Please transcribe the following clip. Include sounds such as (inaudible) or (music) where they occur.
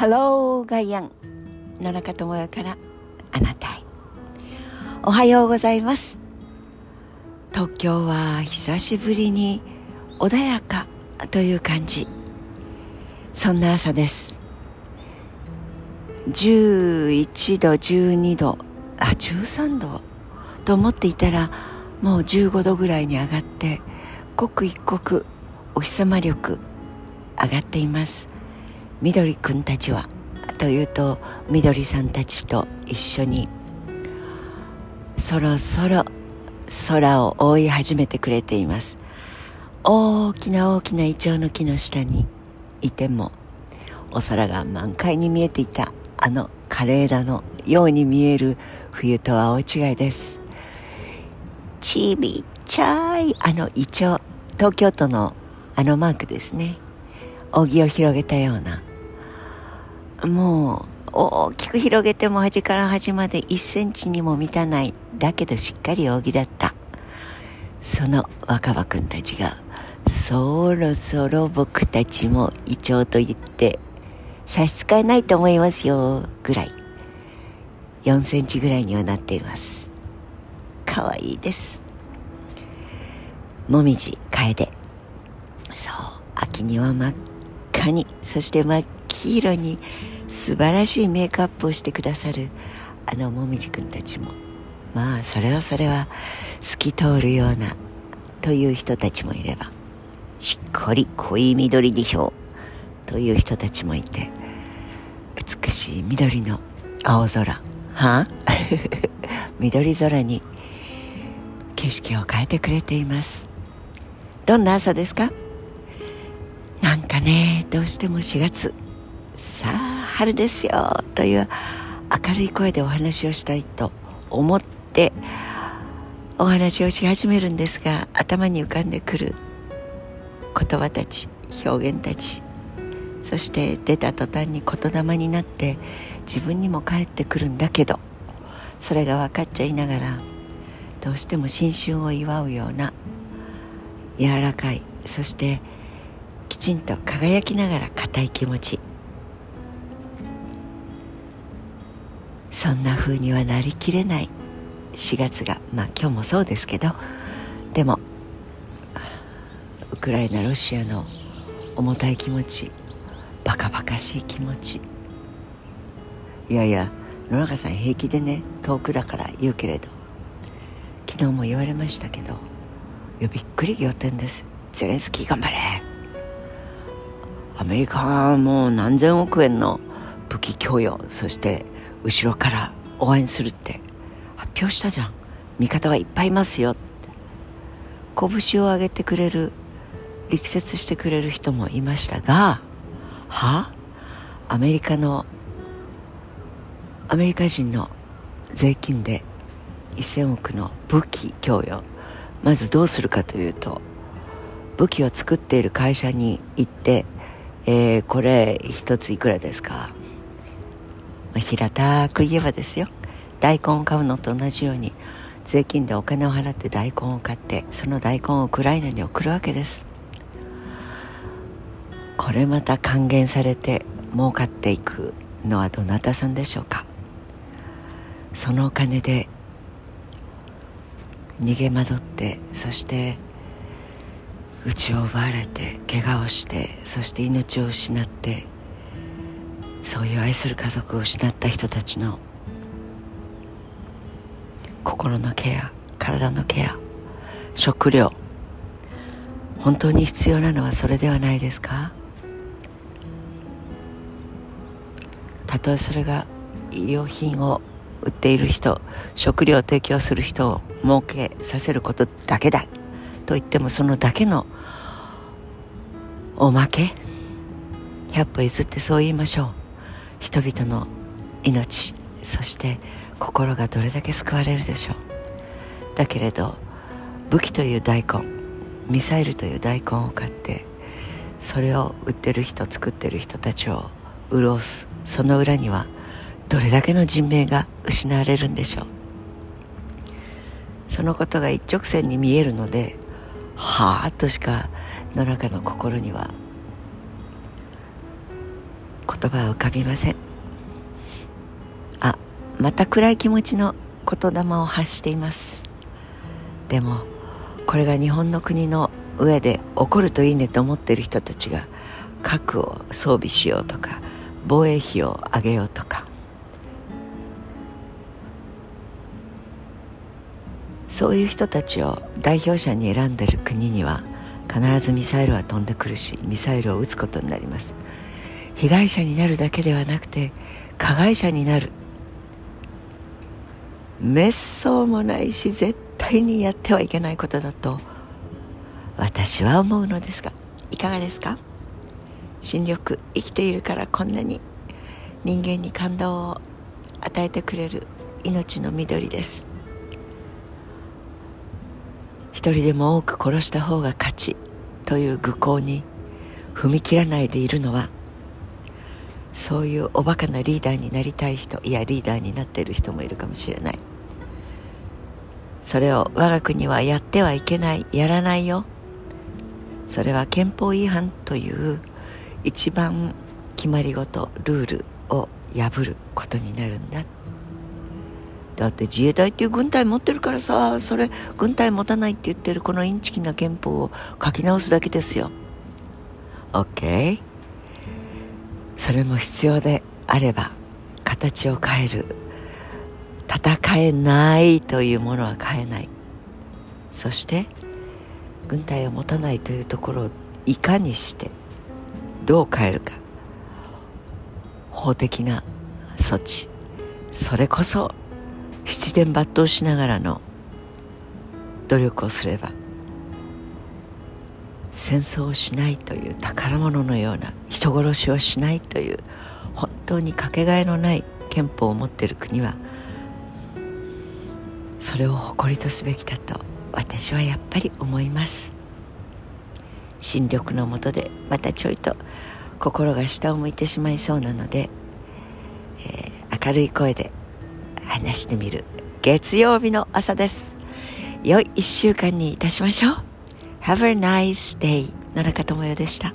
ハローガイアン。野中智代からあなたへ。おはようございます。東京は久しぶりに穏やかという感じ。そんな朝です。11度12度あ13度と思っていたらもう15度ぐらいに上がって刻一刻お日様力上がっています。緑くんたちはというと緑さんたちと一緒にそろそろ空を覆い始めてくれています。大きな大きなイチョウの木の下にいてもお空が満開に見えていたあの枯れ枝のように見える冬とは大違いです。ちびっちゃいあのイチョウ。東京都のあのマークですね。扇を広げたようなもう大きく広げても端から端まで1センチにも満たないだけどしっかり扇だった。その若葉くんたちがそろそろ僕たちもイチョウと言って差し支えないと思いますよぐらい。4センチぐらいにはなっています。かわいいです。もみじ楓そう秋には真っ赤に。そして真っ黄色に素晴らしいメイクアップをしてくださるあのもみじくんたちも。まあそれはそれは透き通るようなという人たちもいれば。しっかり濃い緑でしょう。という人たちもいて。美しい緑の青空。は？あ (laughs) 緑空に景色を変えてくれています。どんな朝ですか？なんかねどうしても4月さあ春ですよ。という明るい声でお話をしたいと思ってお話をし始めるんですが頭に浮かんでくる言葉たち表現たちそして出た途端に言霊になって自分にも返ってくるんだけどそれが分かっちゃいながらどうしても新春を祝うような柔らかいそしてきちんと輝きながら硬い気持ち。そんな風にはなりきれない。4月がまあ今日もそうですけど。でもウクライナロシアの重たい気持ちバカバカしい気持ち。いやいや野中さん平気でね遠くだから言うけれど。昨日も言われましたけどいやびっくり仰天です。ゼレンスキー頑張れ。アメリカはもう何千億円の武器供与そして後ろから応援するって発表したじゃん。味方はいっぱいいますよって。拳を上げてくれる力説してくれる人もいましたがは？アメリカのアメリカ人の税金で1000億の武器供与。まずどうするかというと武器を作っている会社に行って、えー、これ一ついくらですか？平たく言えばですよ。大根を買うのと同じように税金でお金を払って大根を買ってその大根をウクライナに送るわけです。これまた還元されて儲かっていくのはどなたさんでしょうか。そのお金で逃げ惑ってそして家を奪われて怪我をしてそして命を失ってそういう愛する家族を失った人たちの心のケア体のケア食料本当に必要なのはそれではないですか？たとえそれが医療品を売っている人食料を提供する人を儲けさせることだけだと言ってもそのだけのおまけ100歩譲ってそう言いましょう。人々の命そして心がどれだけ救われるでしょう。だけれど武器という大根ミサイルという大根を買ってそれを売ってる人作ってる人たちを潤すその裏にはどれだけの人命が失われるんでしょう。そのことが一直線に見えるのではあとしか野中の心には言葉は浮かびません。あまた暗い気持ちの言霊を発しています。でもこれが日本の国の上で起こるといいねと思ってる人たちが核を装備しようとか防衛費を上げようとか。そういう人たちを代表者に選んでる国には必ずミサイルは飛んでくるしミサイルを撃つことになります。被害者になるだけではなくて加害者になる。滅相もないし絶対にやってはいけないことだと私は思うのですがいかがですか？新緑生きているからこんなに人間に感動を与えてくれる命の緑です。一人でも多く殺した方が勝ちという愚行に踏み切らないでいるのはそういうおバカなリーダーになりたい人いやリーダーになっている人もいるかもしれない。それを我が国はやってはいけないやらないよ。それは憲法違反という一番決まり事ルールを破ることになるんだ。だって自衛隊っていう軍隊持ってるからさそれ軍隊持たないって言ってるこのインチキな憲法を書き直すだけですよ。OK それも必要であれば形を変える。戦えないというものは変えない。そして軍隊を持たないというところをいかにしてどう変えるか。法的な措置。それこそ七点抜刀しながらの努力をすれば戦争をしないという宝物のような人殺しをしないという本当にかけがえのない憲法を持っている国はそれを誇りとすべきだと私はやっぱり思います。新緑のもとでまたちょいと心が下を向いてしまいそうなので、えー、明るい声で話してみる月曜日の朝です。良い一週間にいたしましょう。Have a nice day 野中智代でした